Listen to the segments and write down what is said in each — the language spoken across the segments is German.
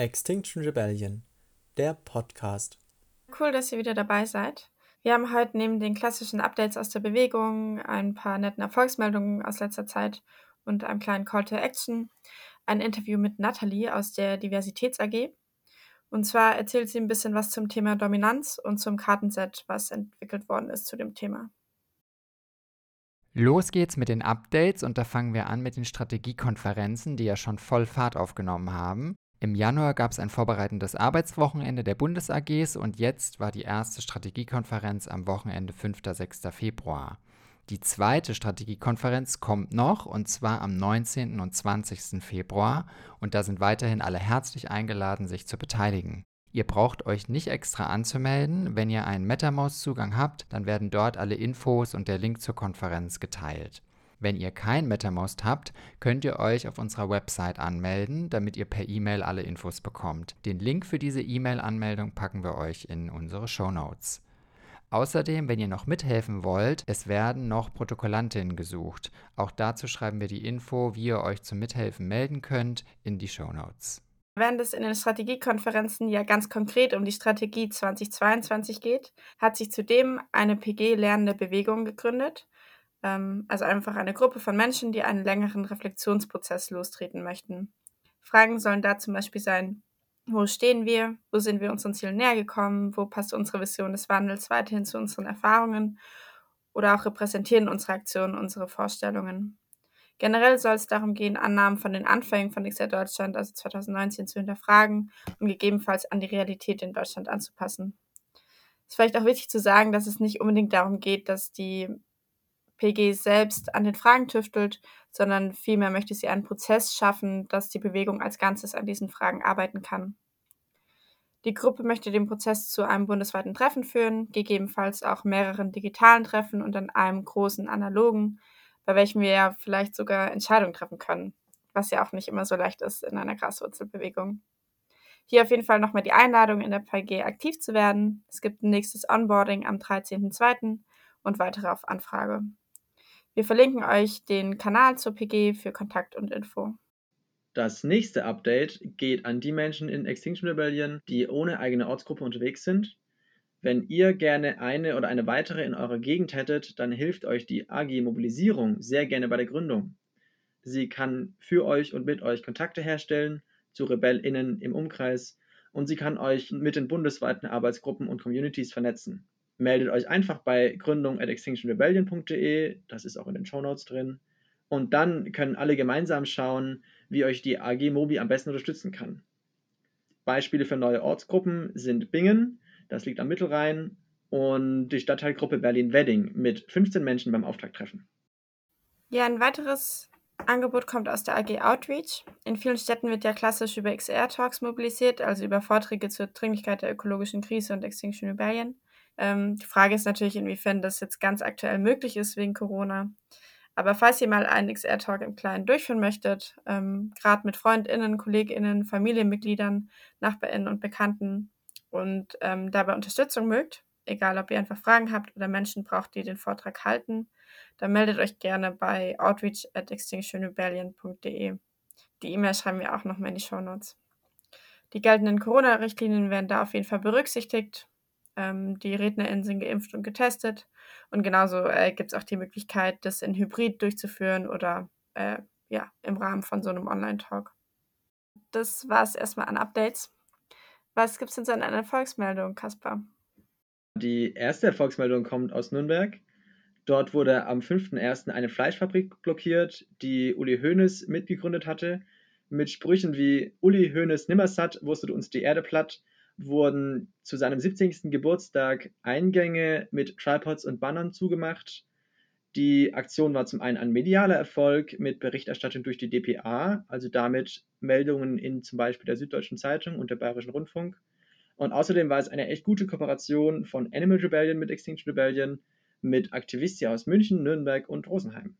Extinction Rebellion, der Podcast. Cool, dass ihr wieder dabei seid. Wir haben heute neben den klassischen Updates aus der Bewegung, ein paar netten Erfolgsmeldungen aus letzter Zeit und einem kleinen Call to Action ein Interview mit Nathalie aus der Diversitäts AG. Und zwar erzählt sie ein bisschen was zum Thema Dominanz und zum Kartenset, was entwickelt worden ist zu dem Thema. Los geht's mit den Updates und da fangen wir an mit den Strategiekonferenzen, die ja schon voll Fahrt aufgenommen haben. Im Januar gab es ein vorbereitendes Arbeitswochenende der Bundes-AGs und jetzt war die erste Strategiekonferenz am Wochenende 5. 6. Februar. Die zweite Strategiekonferenz kommt noch und zwar am 19. und 20. Februar und da sind weiterhin alle herzlich eingeladen, sich zu beteiligen. Ihr braucht euch nicht extra anzumelden. Wenn ihr einen MetaMost-Zugang habt, dann werden dort alle Infos und der Link zur Konferenz geteilt. Wenn ihr kein MetaMost habt, könnt ihr euch auf unserer Website anmelden, damit ihr per E-Mail alle Infos bekommt. Den Link für diese E-Mail-Anmeldung packen wir euch in unsere Show Notes. Außerdem, wenn ihr noch mithelfen wollt, es werden noch Protokollantinnen gesucht. Auch dazu schreiben wir die Info, wie ihr euch zum Mithelfen melden könnt, in die Show Notes. Während es in den Strategiekonferenzen ja ganz konkret um die Strategie 2022 geht, hat sich zudem eine PG-lernende Bewegung gegründet. Ähm, also einfach eine Gruppe von Menschen, die einen längeren Reflexionsprozess lostreten möchten. Fragen sollen da zum Beispiel sein, wo stehen wir, wo sind wir unseren Zielen näher gekommen, wo passt unsere Vision des Wandels weiterhin zu unseren Erfahrungen oder auch repräsentieren unsere Aktionen unsere Vorstellungen. Generell soll es darum gehen, Annahmen von den Anfängen von XR Deutschland, also 2019, zu hinterfragen und gegebenenfalls an die Realität in Deutschland anzupassen. Es ist vielleicht auch wichtig zu sagen, dass es nicht unbedingt darum geht, dass die PG selbst an den Fragen tüftelt, sondern vielmehr möchte sie einen Prozess schaffen, dass die Bewegung als Ganzes an diesen Fragen arbeiten kann. Die Gruppe möchte den Prozess zu einem bundesweiten Treffen führen, gegebenenfalls auch mehreren digitalen Treffen und dann einem großen analogen, bei welchem wir ja vielleicht sogar Entscheidungen treffen können, was ja auch nicht immer so leicht ist in einer Graswurzelbewegung. Hier auf jeden Fall nochmal die Einladung, in der PG aktiv zu werden. Es gibt ein nächstes Onboarding am 13.02. und weitere auf Anfrage. Wir verlinken euch den Kanal zur PG für Kontakt und Info. Das nächste Update geht an die Menschen in Extinction Rebellion, die ohne eigene Ortsgruppe unterwegs sind wenn ihr gerne eine oder eine weitere in eurer Gegend hättet, dann hilft euch die AG Mobilisierung sehr gerne bei der Gründung. Sie kann für euch und mit euch Kontakte herstellen zu RebellInnen im Umkreis und sie kann euch mit den bundesweiten Arbeitsgruppen und Communities vernetzen. Meldet euch einfach bei gründung at extinctionrebellion.de, das ist auch in den Show Notes drin, und dann können alle gemeinsam schauen, wie euch die AG Mobi am besten unterstützen kann. Beispiele für neue Ortsgruppen sind Bingen, das liegt am Mittelrhein. Und die Stadtteilgruppe Berlin-Wedding mit 15 Menschen beim Auftakttreffen. Ja, ein weiteres Angebot kommt aus der AG Outreach. In vielen Städten wird ja klassisch über XR-Talks mobilisiert, also über Vorträge zur Dringlichkeit der ökologischen Krise und Extinction Rebellion. Ähm, die Frage ist natürlich, inwiefern das jetzt ganz aktuell möglich ist wegen Corona. Aber falls ihr mal einen XR-Talk im Kleinen durchführen möchtet, ähm, gerade mit FreundInnen, KollegInnen, Familienmitgliedern, NachbarInnen und Bekannten, und ähm, dabei Unterstützung mögt, egal ob ihr einfach Fragen habt oder Menschen braucht, die den Vortrag halten, dann meldet euch gerne bei outreach at extinctionrebellion.de. Die E-Mail schreiben wir auch nochmal in die Show Notes. Die geltenden Corona-Richtlinien werden da auf jeden Fall berücksichtigt. Ähm, die RednerInnen sind geimpft und getestet. Und genauso äh, gibt es auch die Möglichkeit, das in Hybrid durchzuführen oder äh, ja, im Rahmen von so einem Online-Talk. Das war es erstmal an Updates. Was gibt es denn so an einer Erfolgsmeldung, Kaspar? Die erste Erfolgsmeldung kommt aus Nürnberg. Dort wurde am 5.1. eine Fleischfabrik blockiert, die Uli Hoeneß mitgegründet hatte. Mit Sprüchen wie Uli Hoeneß nimmersatt, wurstet uns die Erde platt, wurden zu seinem 70. Geburtstag Eingänge mit Tripods und Bannern zugemacht. Die Aktion war zum einen ein medialer Erfolg mit Berichterstattung durch die dpa, also damit Meldungen in zum Beispiel der Süddeutschen Zeitung und der Bayerischen Rundfunk. Und außerdem war es eine echt gute Kooperation von Animal Rebellion mit Extinction Rebellion, mit Aktivistia aus München, Nürnberg und Rosenheim.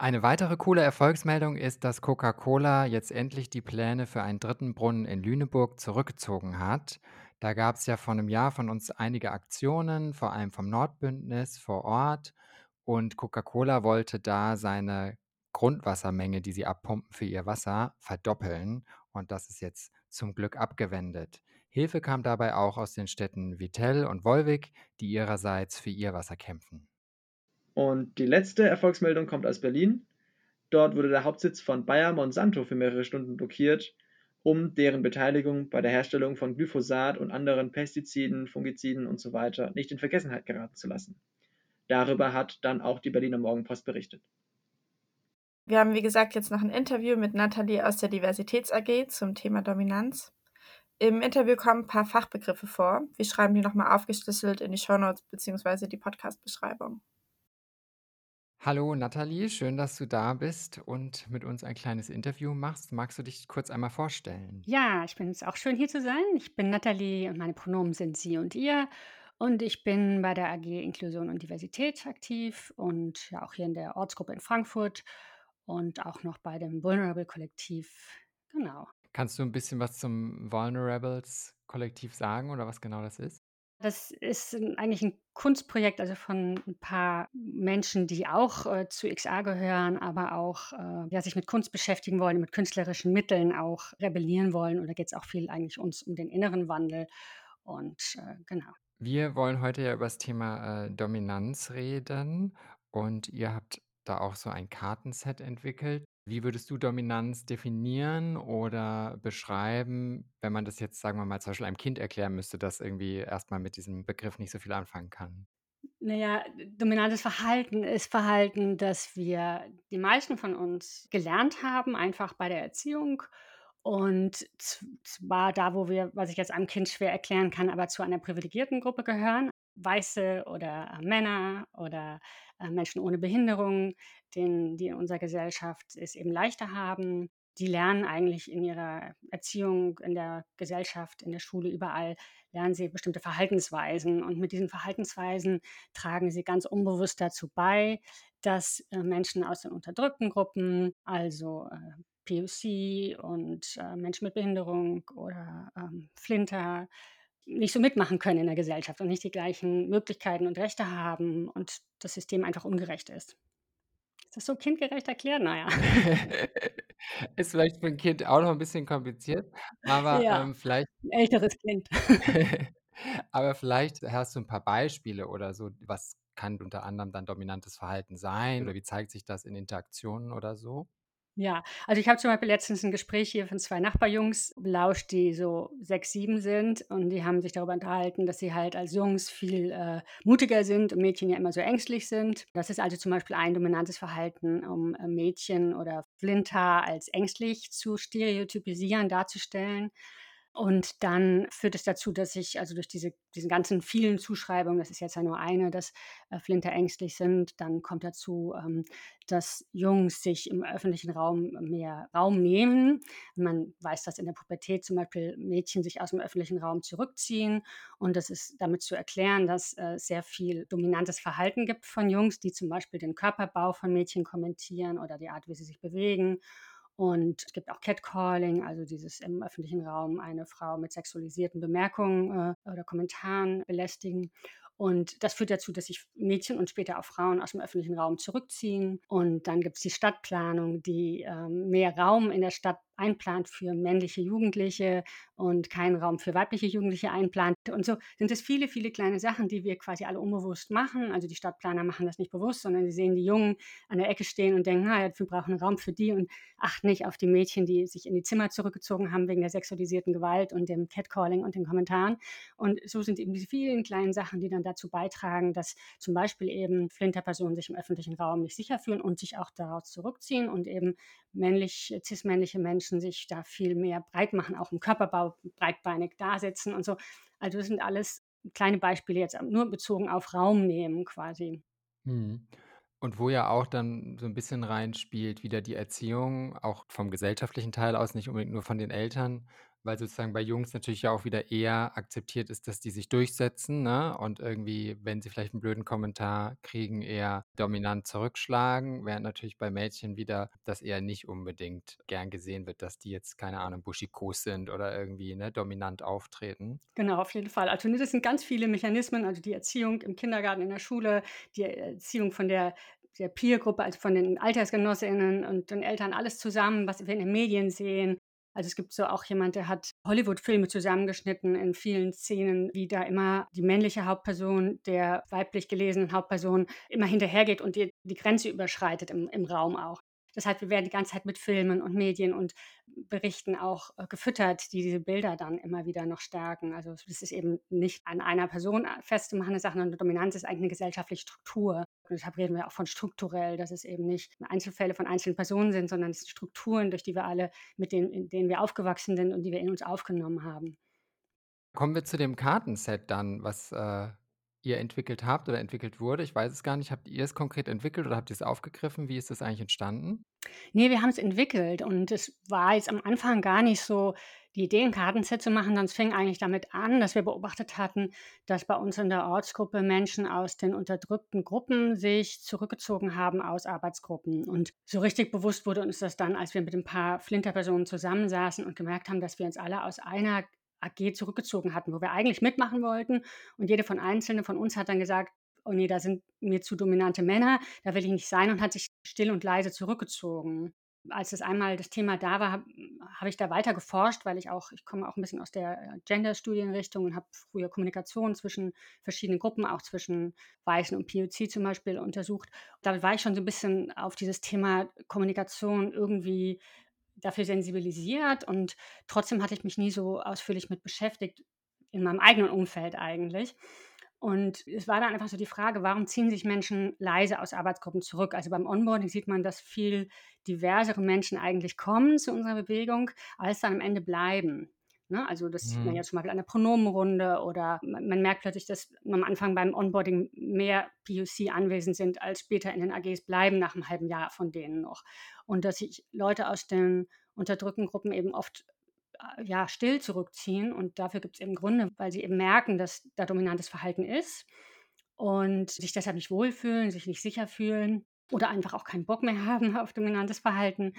Eine weitere coole Erfolgsmeldung ist, dass Coca-Cola jetzt endlich die Pläne für einen dritten Brunnen in Lüneburg zurückgezogen hat. Da gab es ja vor einem Jahr von uns einige Aktionen, vor allem vom Nordbündnis vor Ort. Und Coca-Cola wollte da seine Grundwassermenge, die sie abpumpen für ihr Wasser, verdoppeln. Und das ist jetzt zum Glück abgewendet. Hilfe kam dabei auch aus den Städten Vittel und Wolvik, die ihrerseits für ihr Wasser kämpfen. Und die letzte Erfolgsmeldung kommt aus Berlin. Dort wurde der Hauptsitz von Bayer Monsanto für mehrere Stunden blockiert, um deren Beteiligung bei der Herstellung von Glyphosat und anderen Pestiziden, Fungiziden usw. So nicht in Vergessenheit geraten zu lassen. Darüber hat dann auch die Berliner Morgenpost berichtet. Wir haben, wie gesagt, jetzt noch ein Interview mit Nathalie aus der Diversitäts AG zum Thema Dominanz. Im Interview kommen ein paar Fachbegriffe vor. Wir schreiben die nochmal aufgeschlüsselt in die Shownotes bzw. die Podcast-Beschreibung. Hallo Nathalie, schön, dass du da bist und mit uns ein kleines Interview machst. Magst du dich kurz einmal vorstellen? Ja, ich bin es auch schön hier zu sein. Ich bin Nathalie und meine Pronomen sind sie und ihr. Und ich bin bei der AG Inklusion und Diversität aktiv und ja auch hier in der Ortsgruppe in Frankfurt und auch noch bei dem Vulnerable Kollektiv. Genau. Kannst du ein bisschen was zum Vulnerables Kollektiv sagen oder was genau das ist? Das ist eigentlich ein Kunstprojekt, also von ein paar Menschen, die auch äh, zu XA gehören, aber auch äh, ja, sich mit Kunst beschäftigen wollen, mit künstlerischen Mitteln auch rebellieren wollen. Und da geht es auch viel eigentlich uns um den inneren Wandel. Und äh, genau. Wir wollen heute ja über das Thema äh, Dominanz reden und ihr habt da auch so ein Kartenset entwickelt. Wie würdest du Dominanz definieren oder beschreiben, wenn man das jetzt, sagen wir mal, zum Beispiel einem Kind erklären müsste, das irgendwie erstmal mit diesem Begriff nicht so viel anfangen kann? Naja, dominantes Verhalten ist Verhalten, das wir die meisten von uns gelernt haben, einfach bei der Erziehung. Und zwar da, wo wir, was ich jetzt einem Kind schwer erklären kann, aber zu einer privilegierten Gruppe gehören. Weiße oder Männer oder äh, Menschen ohne Behinderung, den, die in unserer Gesellschaft es eben leichter haben. Die lernen eigentlich in ihrer Erziehung, in der Gesellschaft, in der Schule, überall, lernen sie bestimmte Verhaltensweisen. Und mit diesen Verhaltensweisen tragen sie ganz unbewusst dazu bei, dass äh, Menschen aus den unterdrückten Gruppen, also äh, POC und äh, Menschen mit Behinderung oder ähm, Flinter, nicht so mitmachen können in der Gesellschaft und nicht die gleichen Möglichkeiten und Rechte haben und das System einfach ungerecht ist. Ist das so kindgerecht erklärt? Naja. ist vielleicht für ein Kind auch noch ein bisschen kompliziert, aber ja, ähm, vielleicht. Ein älteres Kind. aber vielleicht hast du ein paar Beispiele oder so, was kann unter anderem dann dominantes Verhalten sein oder wie zeigt sich das in Interaktionen oder so? Ja, also ich habe zum Beispiel letztens ein Gespräch hier von zwei Nachbarjungs belauscht, die so sechs, sieben sind und die haben sich darüber unterhalten, dass sie halt als Jungs viel äh, mutiger sind und Mädchen ja immer so ängstlich sind. Das ist also zum Beispiel ein dominantes Verhalten, um äh, Mädchen oder Flinter als ängstlich zu stereotypisieren, darzustellen. Und dann führt es dazu, dass ich also durch diese, diesen ganzen vielen Zuschreibungen, das ist jetzt ja nur eine, dass äh, Flinter ängstlich sind, dann kommt dazu, ähm, dass Jungs sich im öffentlichen Raum mehr Raum nehmen. Man weiß, dass in der Pubertät zum Beispiel Mädchen sich aus dem öffentlichen Raum zurückziehen. Und das ist damit zu erklären, dass äh, sehr viel dominantes Verhalten gibt von Jungs, die zum Beispiel den Körperbau von Mädchen kommentieren oder die Art, wie sie sich bewegen und es gibt auch Catcalling, also dieses im öffentlichen Raum eine Frau mit sexualisierten Bemerkungen äh, oder Kommentaren belästigen. Und das führt dazu, dass sich Mädchen und später auch Frauen aus dem öffentlichen Raum zurückziehen. Und dann gibt es die Stadtplanung, die ähm, mehr Raum in der Stadt einplant für männliche Jugendliche und keinen Raum für weibliche Jugendliche einplant. Und so sind es viele, viele kleine Sachen, die wir quasi alle unbewusst machen. Also die Stadtplaner machen das nicht bewusst, sondern sie sehen die Jungen an der Ecke stehen und denken, ah, wir brauchen einen Raum für die und achten nicht auf die Mädchen, die sich in die Zimmer zurückgezogen haben wegen der sexualisierten Gewalt und dem Catcalling und den Kommentaren. Und so sind eben diese vielen kleinen Sachen, die dann dazu beitragen, dass zum Beispiel eben Flinterpersonen sich im öffentlichen Raum nicht sicher fühlen und sich auch daraus zurückziehen und eben männlich, cis-männliche Menschen sich da viel mehr breit machen, auch im Körperbau breitbeinig dasetzen und so. Also das sind alles kleine Beispiele jetzt nur bezogen auf Raum nehmen quasi. Mhm. Und wo ja auch dann so ein bisschen reinspielt wieder die Erziehung, auch vom gesellschaftlichen Teil aus, nicht unbedingt nur von den Eltern, weil sozusagen bei Jungs natürlich ja auch wieder eher akzeptiert ist, dass die sich durchsetzen, ne? Und irgendwie, wenn sie vielleicht einen blöden Kommentar kriegen, eher dominant zurückschlagen, während natürlich bei Mädchen wieder das eher nicht unbedingt gern gesehen wird, dass die jetzt, keine Ahnung, buschikos sind oder irgendwie ne, dominant auftreten. Genau, auf jeden Fall. Also das sind ganz viele Mechanismen, also die Erziehung im Kindergarten, in der Schule, die Erziehung von der der Peer-Gruppe, also von den Altersgenossinnen und den Eltern, alles zusammen, was wir in den Medien sehen. Also es gibt so auch jemand, der hat Hollywood-Filme zusammengeschnitten in vielen Szenen, wie da immer die männliche Hauptperson der weiblich gelesenen Hauptperson immer hinterhergeht und die, die Grenze überschreitet im, im Raum auch. Das heißt, wir werden die ganze Zeit mit Filmen und Medien und Berichten auch äh, gefüttert, die diese Bilder dann immer wieder noch stärken. Also das ist eben nicht an einer Person äh, festzumachen, Sache, sondern Dominanz ist eigentlich eine gesellschaftliche Struktur. Und deshalb reden wir auch von strukturell, dass es eben nicht Einzelfälle von einzelnen Personen sind, sondern es sind Strukturen, durch die wir alle, mit denen, in denen wir aufgewachsen sind und die wir in uns aufgenommen haben. Kommen wir zu dem Kartenset dann, was äh, ihr entwickelt habt oder entwickelt wurde. Ich weiß es gar nicht. Habt ihr es konkret entwickelt oder habt ihr es aufgegriffen? Wie ist das eigentlich entstanden? Nee, wir haben es entwickelt und es war jetzt am Anfang gar nicht so die Idee, 'n Kartenset zu machen, es fing eigentlich damit an, dass wir beobachtet hatten, dass bei uns in der Ortsgruppe Menschen aus den unterdrückten Gruppen sich zurückgezogen haben aus Arbeitsgruppen. Und so richtig bewusst wurde uns das dann, als wir mit ein paar Flinterpersonen zusammensaßen und gemerkt haben, dass wir uns alle aus einer AG zurückgezogen hatten, wo wir eigentlich mitmachen wollten. Und jede von Einzelnen von uns hat dann gesagt, oh nee, da sind mir zu dominante Männer, da will ich nicht sein und hat sich still und leise zurückgezogen. Als das einmal das Thema da war, habe hab ich da weiter geforscht, weil ich auch, ich komme auch ein bisschen aus der äh, Gender-Studienrichtung und habe früher Kommunikation zwischen verschiedenen Gruppen, auch zwischen Weißen und POC zum Beispiel untersucht. Da war ich schon so ein bisschen auf dieses Thema Kommunikation irgendwie dafür sensibilisiert und trotzdem hatte ich mich nie so ausführlich mit beschäftigt, in meinem eigenen Umfeld eigentlich. Und es war dann einfach so die Frage, warum ziehen sich Menschen leise aus Arbeitsgruppen zurück? Also beim Onboarding sieht man, dass viel diversere Menschen eigentlich kommen zu unserer Bewegung, als dann am Ende bleiben. Ne? Also das sieht man ja mhm. zum Beispiel an der Pronomenrunde oder man, man, merkt plötzlich, dass am Anfang beim Onboarding mehr POC anwesend sind, als später in den AGs bleiben nach einem halben Jahr von denen noch. Und dass sich Leute aus den unterdrückten Gruppen eben oft äh, ja, still zurückziehen. Und dafür gibt es eben Gründe, weil sie eben merken, dass da dominantes Verhalten ist und sich deshalb nicht wohlfühlen, sich nicht sicher fühlen oder einfach auch keinen Bock mehr haben auf dominantes Verhalten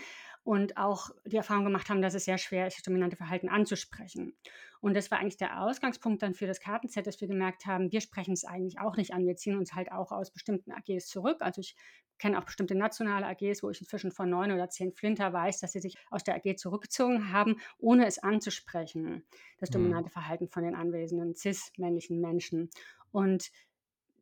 und auch die Erfahrung gemacht haben, dass es sehr schwer ist, das dominante Verhalten anzusprechen. Und das war eigentlich der Ausgangspunkt dann für das Kartenset, dass wir gemerkt haben, wir sprechen es eigentlich auch nicht an. Wir ziehen uns halt auch aus bestimmten AGs zurück. Also ich kenne auch bestimmte nationale AGs, wo ich inzwischen von neun oder zehn Flinter weiß, dass sie sich aus der AG zurückgezogen haben, ohne es anzusprechen, das mhm. dominante Verhalten von den anwesenden cis-männlichen Menschen. Und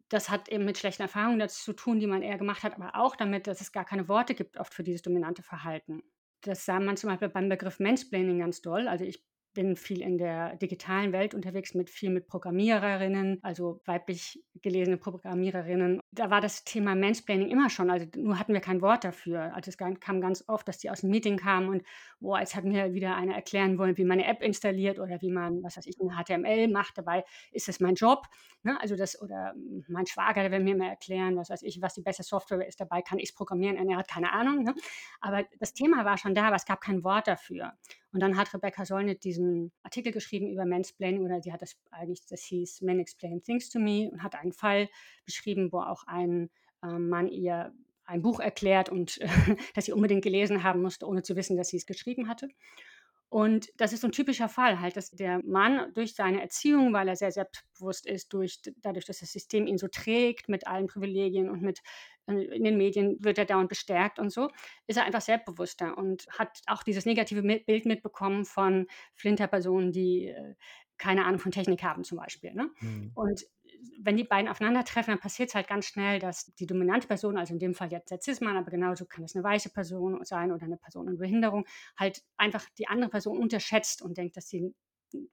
das hat eben mit schlechten Erfahrungen dazu zu tun, die man eher gemacht hat, aber auch damit, dass es gar keine Worte gibt oft für dieses dominante Verhalten. Das sah man zum Beispiel beim Begriff Mansplaining ganz doll. Also ich bin viel in der digitalen Welt unterwegs mit viel mit Programmiererinnen, also weiblich gelesene Programmiererinnen. Da war das Thema Mansplaining immer schon, also nur hatten wir kein Wort dafür. Also es kam ganz oft, dass die aus dem Meeting kamen und oh, als hat mir wieder einer erklären wollen, wie man eine App installiert oder wie man, was weiß ich, ein HTML macht. Dabei ist das mein Job. Ne? Also das, oder mein Schwager, der will mir mal erklären, was weiß ich, was die beste Software ist. Dabei kann ich es programmieren und er hat keine Ahnung. Ne? Aber das Thema war schon da, aber es gab kein Wort dafür. Und dann hat Rebecca Solnit diesen Artikel geschrieben über Mansplaining oder sie hat das eigentlich, das hieß Men Explain Things to Me und hat einen Fall beschrieben, wo auch ein äh, Mann ihr ein Buch erklärt und äh, das sie unbedingt gelesen haben musste, ohne zu wissen, dass sie es geschrieben hatte. Und das ist so ein typischer Fall, halt, dass der Mann durch seine Erziehung, weil er sehr selbstbewusst ist, durch, dadurch, dass das System ihn so trägt mit allen Privilegien und mit äh, in den Medien wird er dauernd bestärkt und so, ist er einfach selbstbewusster und hat auch dieses negative Bild mitbekommen von Flinterpersonen, die äh, keine Ahnung von Technik haben zum Beispiel. Ne? Mhm. Und wenn die beiden aufeinandertreffen, dann passiert es halt ganz schnell, dass die dominante Person, also in dem Fall jetzt der Cis-Mann, aber genauso kann es eine weiße Person sein oder eine Person in Behinderung, halt einfach die andere Person unterschätzt und denkt, dass sie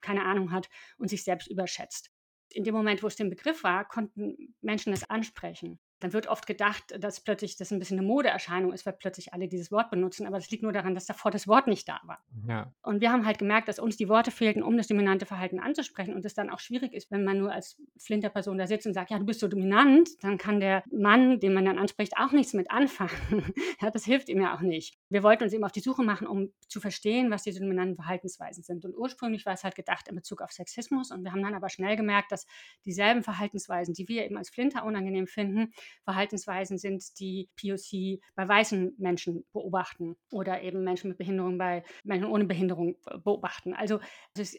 keine Ahnung hat und sich selbst überschätzt. In dem Moment, wo es den Begriff war, konnten Menschen es ansprechen dann wird oft gedacht, dass plötzlich das ein bisschen eine Modeerscheinung ist, weil plötzlich alle dieses Wort benutzen. Aber das liegt nur daran, dass davor das Wort nicht da war. Ja. Und wir haben halt gemerkt, dass uns die Worte fehlten, um das dominante Verhalten anzusprechen. Und es dann auch schwierig ist, wenn man nur als Flinterperson da sitzt und sagt, ja, du bist so dominant, dann kann der Mann, den man dann anspricht, auch nichts mit anfangen. ja, das hilft ihm ja auch nicht. wir wollten uns eben auf die Suche machen, um zu verstehen, was diese dominanten Verhaltensweisen sind. Und ursprünglich war es halt gedacht in Bezug auf Sexismus. Und wir haben dann aber schnell gemerkt, dass dieselben Verhaltensweisen, die wir eben als Flinter unangenehm finden, Verhaltensweisen sind, die POC bei weißen Menschen beobachten oder eben Menschen mit Behinderung bei Menschen ohne Behinderung beobachten. Also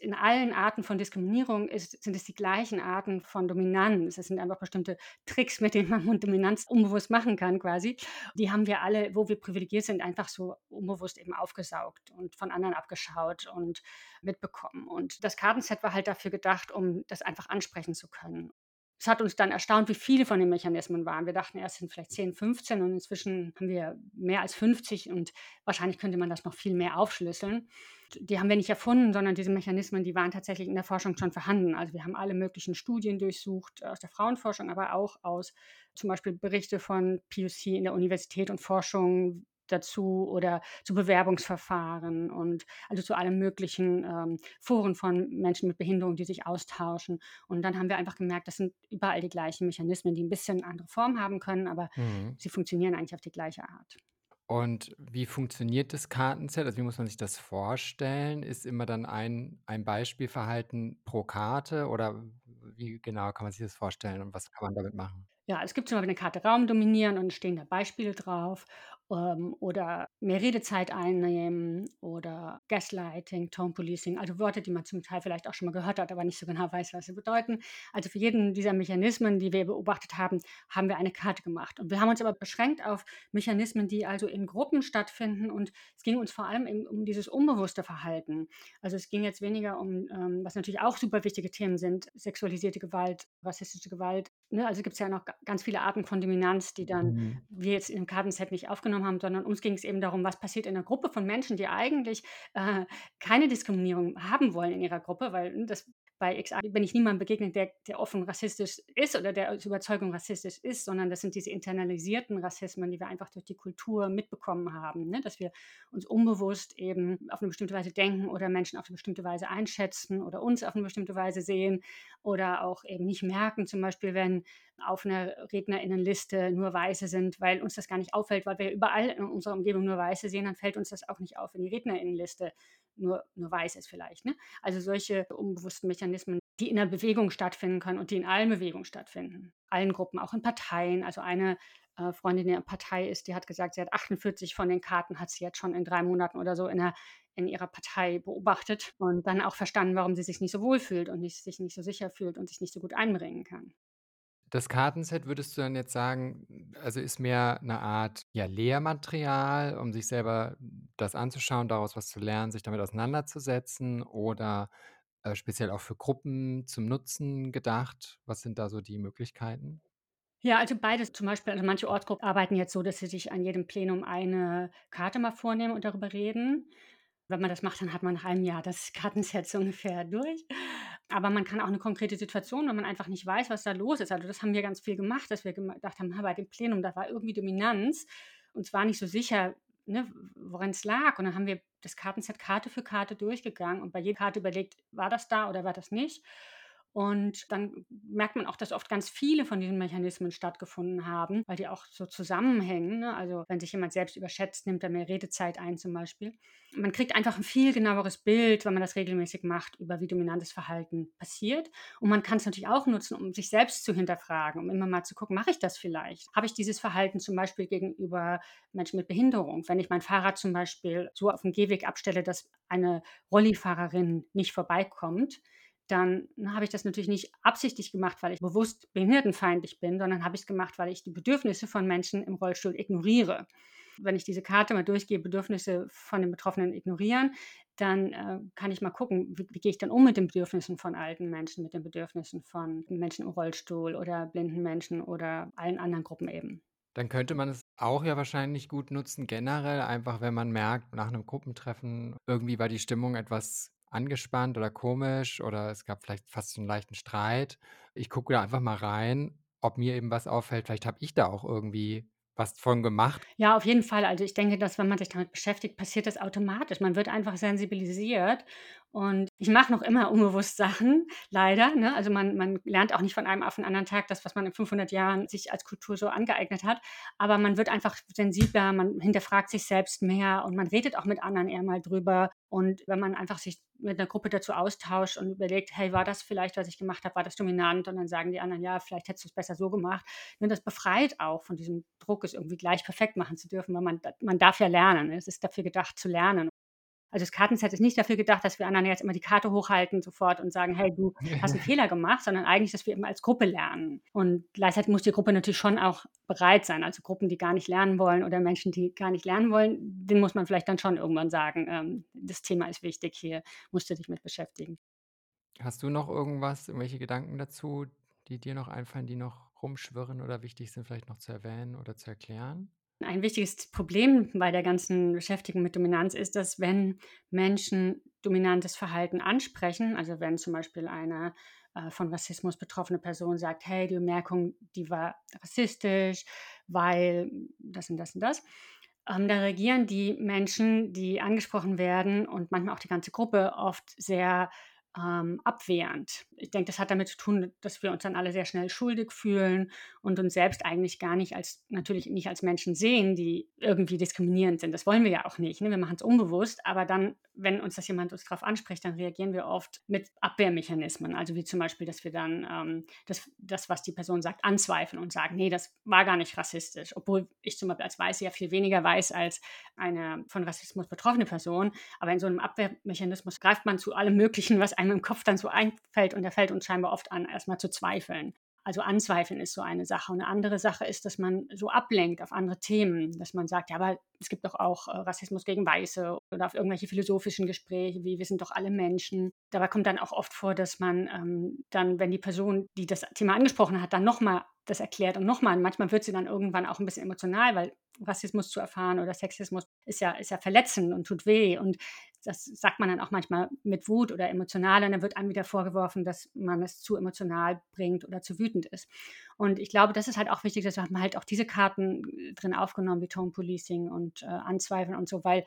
in allen Arten von Diskriminierung ist, sind es die gleichen Arten von Dominanz. Es sind einfach bestimmte Tricks, mit denen man Dominanz unbewusst machen kann quasi. Die haben wir alle, wo wir privilegiert sind, einfach so unbewusst eben aufgesaugt und von anderen abgeschaut und mitbekommen. Und das Kartenset war halt dafür gedacht, um das einfach ansprechen zu können. Es hat uns dann erstaunt, wie viele von den Mechanismen waren. Wir dachten erst sind vielleicht 10, 15 und inzwischen haben wir mehr als 50 und wahrscheinlich könnte man das noch viel mehr aufschlüsseln. Die haben wir nicht erfunden, sondern diese Mechanismen, die waren tatsächlich in der Forschung schon vorhanden. Also wir haben alle möglichen Studien durchsucht, aus der Frauenforschung, aber auch aus zum Beispiel Berichte von POC in der Universität und Forschung, dazu oder zu Bewerbungsverfahren und also zu allen möglichen ähm, Foren von Menschen mit Behinderung, die sich austauschen. Und dann haben wir einfach gemerkt, das sind überall die gleichen Mechanismen, die ein bisschen andere Form haben können, aber mhm. sie funktionieren eigentlich auf die gleiche Art. Und wie funktioniert das Kartenset? Also wie muss man sich das vorstellen? Ist immer dann ein, ein Beispielverhalten pro Karte oder wie genau kann man sich das vorstellen und was kann man damit machen? Ja, es gibt zum Beispiel eine Karte Raum dominieren und stehen da Beispiele drauf ähm, oder mehr Redezeit einnehmen oder Gaslighting, Tone Policing, also Worte, die man zum Teil vielleicht auch schon mal gehört hat, aber nicht so genau weiß, was sie bedeuten. Also für jeden dieser Mechanismen, die wir beobachtet haben, haben wir eine Karte gemacht. Und wir haben uns aber beschränkt auf Mechanismen, die also in Gruppen stattfinden und es ging uns vor allem um dieses unbewusste Verhalten. Also es ging jetzt weniger um, ähm, was natürlich auch super wichtige Themen sind, sexualisierte Gewalt, rassistische Gewalt. Ne? Also gibt es ja noch ganz viele Arten von Dominanz, die dann mhm. wir jetzt im Kartenset nicht aufgenommen haben, sondern uns ging es eben darum, was passiert in einer Gruppe von Menschen, die eigentlich äh, keine Diskriminierung haben wollen in ihrer Gruppe, weil hm, das bei XA bin ich niemandem begegnet, der, der offen rassistisch ist oder der aus Überzeugung rassistisch ist, sondern das sind diese internalisierten Rassismen, die wir einfach durch die Kultur mitbekommen haben, ne? dass wir uns unbewusst eben auf eine bestimmte Weise denken oder Menschen auf eine bestimmte Weise einschätzen oder uns auf eine bestimmte Weise sehen oder auch eben nicht merken, zum Beispiel, wenn auf einer Rednerinnenliste nur Weiße sind, weil uns das gar nicht auffällt, weil wir überall in unserer Umgebung nur Weiße sehen, dann fällt uns das auch nicht auf, wenn die Rednerinnenliste nur, nur weiß ist vielleicht. Ne? Also solche unbewussten Mechanismen, die in der Bewegung stattfinden können und die in allen Bewegungen stattfinden. Allen Gruppen, auch in Parteien. Also eine äh, Freundin, die in der Partei ist, die hat gesagt, sie hat 48 von den Karten, hat sie jetzt schon in drei Monaten oder so in, der, in ihrer Partei beobachtet und dann auch verstanden, warum sie sich nicht so wohl fühlt und nicht, sich nicht so sicher fühlt und sich nicht so gut einbringen kann. Das Kartenset würdest du dann jetzt sagen, also ist mehr eine Art ja, Lehrmaterial, um sich selber das anzuschauen, daraus was zu lernen, sich damit auseinanderzusetzen oder äh, speziell auch für Gruppen zum Nutzen gedacht? Was sind da so die Möglichkeiten? Ja, also beides. Zum Beispiel, also manche Ortsgruppen arbeiten jetzt so, dass sie sich an jedem Plenum eine Karte mal vornehmen und darüber reden. Wenn man das macht, dann hat man nach einem Jahr das Kartenset so ungefähr durch. Aber man kann auch eine konkrete Situation, wenn man einfach nicht weiß, was da los ist. Also das haben wir ganz viel gemacht, dass wir gedacht haben, bei dem Plenum, da war irgendwie Dominanz und zwar nicht so sicher, ne, woran es lag. Und dann haben wir das Kartenset Karte für Karte durchgegangen und bei jeder Karte überlegt, war das da oder war das nicht. Und dann merkt man auch, dass oft ganz viele von diesen Mechanismen stattgefunden haben, weil die auch so zusammenhängen. Ne? Also wenn sich jemand selbst überschätzt, nimmt er mehr Redezeit ein zum Beispiel. Man kriegt einfach ein viel genaueres Bild, wenn man das regelmäßig macht, über wie dominantes Verhalten passiert. Und man kann es natürlich auch nutzen, um sich selbst zu hinterfragen, um immer mal zu gucken, mache ich das vielleicht? Habe ich dieses Verhalten zum Beispiel gegenüber Menschen mit Behinderung? Wenn ich mein Fahrrad zum Beispiel so auf dem Gehweg abstelle, dass eine Rollifahrerin nicht vorbeikommt, dann habe ich das natürlich nicht absichtlich gemacht, weil ich bewusst behindertenfeindlich bin, sondern habe ich es gemacht, weil ich die Bedürfnisse von Menschen im Rollstuhl ignoriere. Wenn ich diese Karte mal durchgehe, Bedürfnisse von den Betroffenen ignorieren, dann äh, kann ich mal gucken, wie, wie gehe ich dann um mit den Bedürfnissen von alten Menschen, mit den Bedürfnissen von Menschen im Rollstuhl oder blinden Menschen oder allen anderen Gruppen eben. Dann könnte man es auch ja wahrscheinlich gut nutzen, generell einfach, wenn man merkt, nach einem Gruppentreffen, irgendwie war die Stimmung etwas angespannt oder komisch oder es gab vielleicht fast einen leichten Streit. Ich gucke da einfach mal rein, ob mir eben was auffällt. Vielleicht habe ich da auch irgendwie was von gemacht. Ja, auf jeden Fall. Also ich denke, dass wenn man sich damit beschäftigt, passiert das automatisch. Man wird einfach sensibilisiert Und ich mache noch immer unbewusst Sachen, leider. Ne? Also man, man lernt auch nicht von einem auf den anderen Tag das, was man in 500 Jahren sich als Kultur so angeeignet hat. Aber man wird einfach sensibler, man hinterfragt sich selbst mehr und man redet auch mit anderen eher mal drüber. Und wenn man einfach sich mit einer Gruppe dazu austauscht und überlegt, hey, war das vielleicht, was ich gemacht habe, war das dominant? Und dann sagen die anderen, ja, vielleicht hättest du es besser so gemacht. Und das befreit auch von diesem Druck, es irgendwie gleich perfekt machen zu dürfen, weil man, man darf ja lernen. Es ist dafür gedacht zu lernen. Also das Kartenset ist nicht dafür gedacht, dass wir anderen jetzt immer die Karte hochhalten sofort und sagen, hey, du hast einen Fehler gemacht, sondern eigentlich, dass wir immer als Gruppe lernen. Und gleichzeitig muss die Gruppe natürlich schon auch bereit sein. Also Gruppen, die gar nicht lernen wollen oder Menschen, die gar nicht lernen wollen, denen muss man vielleicht dann schon irgendwann sagen, ähm, das Thema ist wichtig, hier musst du dich mit beschäftigen. Hast du noch irgendwas, irgendwelche Gedanken dazu, die dir noch einfallen, die noch rumschwirren oder wichtig sind, vielleicht noch zu erwähnen oder zu erklären? Ein wichtiges Problem bei der ganzen Beschäftigung mit Dominanz ist, dass wenn Menschen dominantes Verhalten ansprechen, also wenn zum Beispiel eine äh, von Rassismus betroffene Person sagt, hey, die Bemerkung, die war rassistisch, weil das und das und das, ähm, da reagieren die Menschen, die angesprochen werden und manchmal auch die ganze Gruppe oft sehr ähm, abwehrend. Ich denke, das hat damit zu tun, dass wir uns dann alle sehr schnell schuldig fühlen und uns selbst eigentlich gar nicht als, natürlich nicht als Menschen sehen, die irgendwie diskriminierend sind. Das wollen wir ja auch nicht. Ne? Wir machen es unbewusst, aber dann, wenn uns das jemand uns darauf anspricht, dann reagieren wir oft mit Abwehrmechanismen. Also wie zum Beispiel, dass wir dann ähm, das, das, was die Person sagt, anzweifeln und sagen, nee, das war gar nicht rassistisch. Obwohl ich zum Beispiel als Weiße ja viel weniger weiß als eine von Rassismus betroffene Person. Aber in so einem Abwehrmechanismus greift man zu allem Möglichen, was einem im Kopf dann so einfällt und da fällt uns scheinbar oft an, erstmal zu zweifeln. Also anzweifeln ist so eine Sache. Und eine andere Sache ist, dass man so ablenkt auf andere Themen, dass man sagt, ja, aber es gibt doch auch äh, Rassismus gegen Weiße oder auf irgendwelche philosophischen Gespräche, wie wir sind doch alle Menschen. Dabei kommt dann auch oft vor, dass man ähm, dann, wenn die Person, die das Thema angesprochen hat, dann nochmal das erklärt und nochmal, manchmal wird sie dann irgendwann auch ein bisschen emotional, weil Rassismus zu erfahren oder Sexismus ist ja, ist ja verletzend und tut weh. Und das sagt man dann auch manchmal mit Wut oder emotional und dann wird einem wieder vorgeworfen, dass man es zu emotional bringt oder zu wütend ist. Und ich glaube, das ist halt auch wichtig, dass wir halt auch diese Karten äh, drin aufgenommen, wie Tone Policing und äh, Anzweifeln und so, weil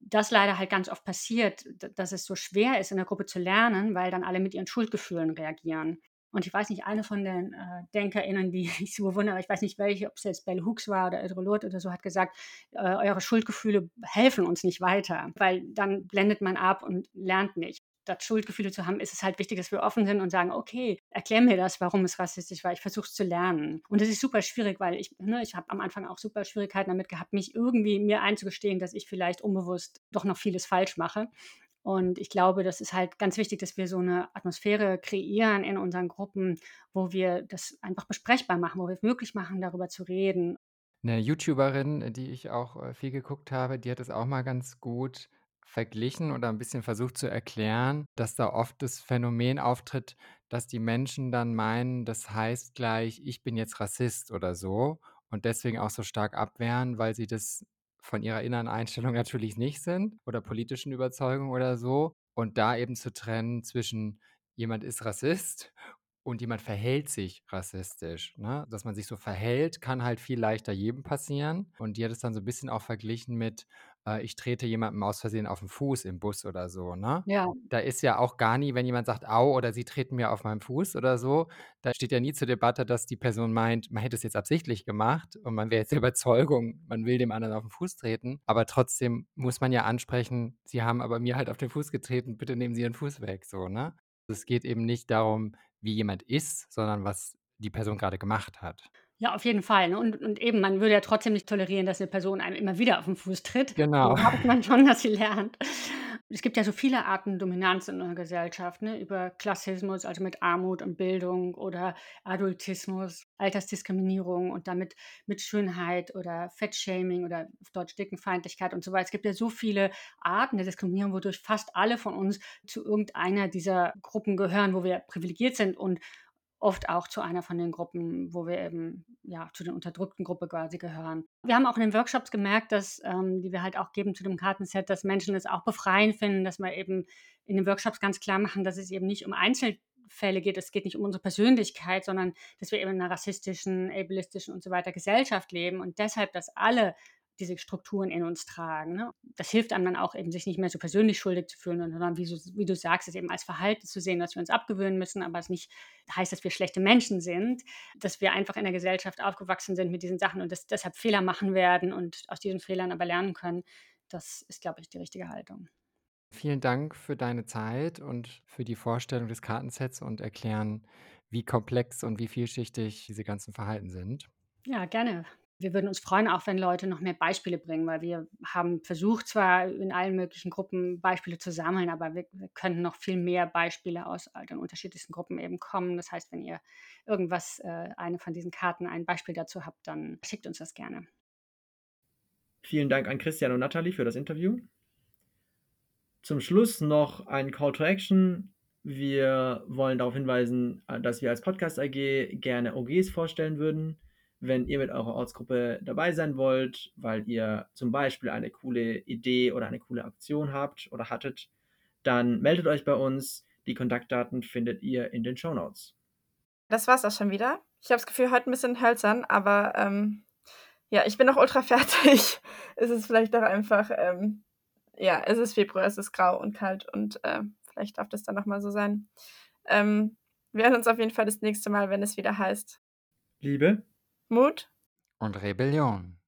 das leider halt ganz oft passiert, dass es so schwer ist, in der Gruppe zu lernen, weil dann alle mit ihren Schuldgefühlen reagieren. Und ich weiß nicht, eine von den äh, DenkerInnen, die ich so bewundere, ich weiß nicht welche, ob es jetzt Bell Hooks war oder Edrolot oder so, hat gesagt, äh, eure Schuldgefühle helfen uns nicht weiter, weil dann blendet man ab und lernt nicht statt Schuldgefühle zu haben, ist es halt wichtig, dass wir offen sind und sagen, okay, erklär mir das, warum es rassistisch war. Ich versuche es zu lernen. Und das ist super schwierig, weil ich, ne, ich habe am Anfang auch super Schwierigkeiten damit gehabt, mich irgendwie mir einzugestehen, dass ich vielleicht unbewusst doch noch vieles falsch mache. Und ich glaube, das ist halt ganz wichtig, dass wir so eine Atmosphäre kreieren in unseren Gruppen, wo wir das einfach besprechbar machen, wo wir möglich machen, darüber zu reden. Eine YouTuberin, die ich auch äh, viel geguckt habe, die hat es auch mal ganz gut verglichen oder ein bisschen versucht zu erklären, dass da oft das Phänomen auftritt, dass die Menschen dann meinen, das heißt gleich, ich bin jetzt Rassist oder so und deswegen auch so stark abwehren, weil sie das von ihrer inneren Einstellung natürlich nicht sind oder politischen Überzeugungen oder so. Und da eben zu trennen zwischen jemand ist Rassist und jemand verhält sich rassistisch. Ne? Dass man sich so verhält, kann halt viel leichter jedem passieren. Und die hat es dann so ein bisschen auch verglichen mit, äh, ich trete jemandem aus Versehen auf den Fuß im Bus oder so, ne? Ja. Da ist ja auch gar nie, wenn jemand sagt, au, oder sie treten mir auf meinen Fuß oder so, da steht ja nie zur Debatte, dass die Person meint, man hätte es jetzt absichtlich gemacht und man wäre jetzt der Überzeugung, man will dem anderen auf den Fuß treten. Aber trotzdem muss man ja ansprechen, sie haben aber mir halt auf den Fuß getreten, bitte nehmen Sie Ihren Fuß weg, so, ne? Es geht eben nicht darum, wie jemand ist, sondern was die Person gerade gemacht hat. Ja, auf jeden Fall. Ne? Und, und eben, man würde ja trotzdem nicht tolerieren, dass eine Person einem immer wieder auf den Fuß tritt. Genau. So hofft man schon, dass sie lernt. Es gibt ja so viele Arten Dominanz in unserer Gesellschaft, ne? über Klassismus, also mit Armut und Bildung oder Adultismus, Altersdiskriminierung und damit mit Schönheit oder Fettshaming oder auf Deutsch Dickenfeindlichkeit und so weiter. Es gibt ja so viele Arten der Diskriminierung, wodurch fast alle von uns zu irgendeiner dieser Gruppen gehören, wo wir privilegiert sind und oft auch zu einer von den Gruppen, wo wir eben ja zu den unterdrückten Gruppe quasi gehören. Wir haben auch in den Workshops gemerkt, dass ähm, die wir halt auch geben zu dem Kartenset, dass Menschen es auch befreien finden, dass wir eben in den Workshops ganz klar machen, dass es eben nicht um Einzelfälle geht, es geht nicht um unsere Persönlichkeit, sondern dass wir eben in einer rassistischen, ableistischen und so weiter Gesellschaft leben und deshalb, dass alle diese Strukturen in uns tragen. Ne? Das hilft einem dann auch eben, sich nicht mehr so persönlich schuldig zu fühlen, sondern wie, so, wie du sagst, es eben als Verhalten zu sehen, dass wir uns abgewöhnen müssen, aber es nicht heißt, dass wir schlechte Menschen sind, dass wir einfach in der Gesellschaft aufgewachsen sind mit diesen Sachen und dass deshalb Fehler machen werden und aus diesen Fehlern aber lernen können. Das ist, glaube ich, die richtige Haltung. Vielen Dank für deine Zeit und für die Vorstellung des Kartensets und erklären, wie komplex und wie vielschichtig diese ganzen Verhalten sind. Ja, gerne. Wir würden uns freuen, auch wenn Leute noch mehr Beispiele bringen, weil wir haben versucht, zwar in allen möglichen Gruppen Beispiele zu sammeln, aber wir, wir könnten noch viel mehr Beispiele aus den unterschiedlichsten Gruppen eben kommen. Das heißt, wenn ihr irgendwas, äh, eine von diesen Karten, ein Beispiel dazu habt, dann schickt uns das gerne. Vielen Dank an Christian und Nathalie für das Interview. Zum Schluss noch ein Call to Action. Wir wollen darauf hinweisen, dass wir als Podcast AG gerne OGs vorstellen würden. Wenn ihr mit eurer Ortsgruppe dabei sein wollt, weil ihr zum Beispiel eine coole Idee oder eine coole Aktion habt oder hattet, dann meldet euch bei uns. Die Kontaktdaten findet ihr in den Show Notes. Das war's auch schon wieder. Ich habe das Gefühl, heute ein bisschen hölzern, aber ähm, ja, ich bin noch ultra fertig. es ist vielleicht doch einfach ähm, ja, es ist Februar, es ist grau und kalt und äh, vielleicht darf das dann nochmal so sein. Ähm, wir hören uns auf jeden Fall das nächste Mal, wenn es wieder heißt Liebe, Mut und Rebellion.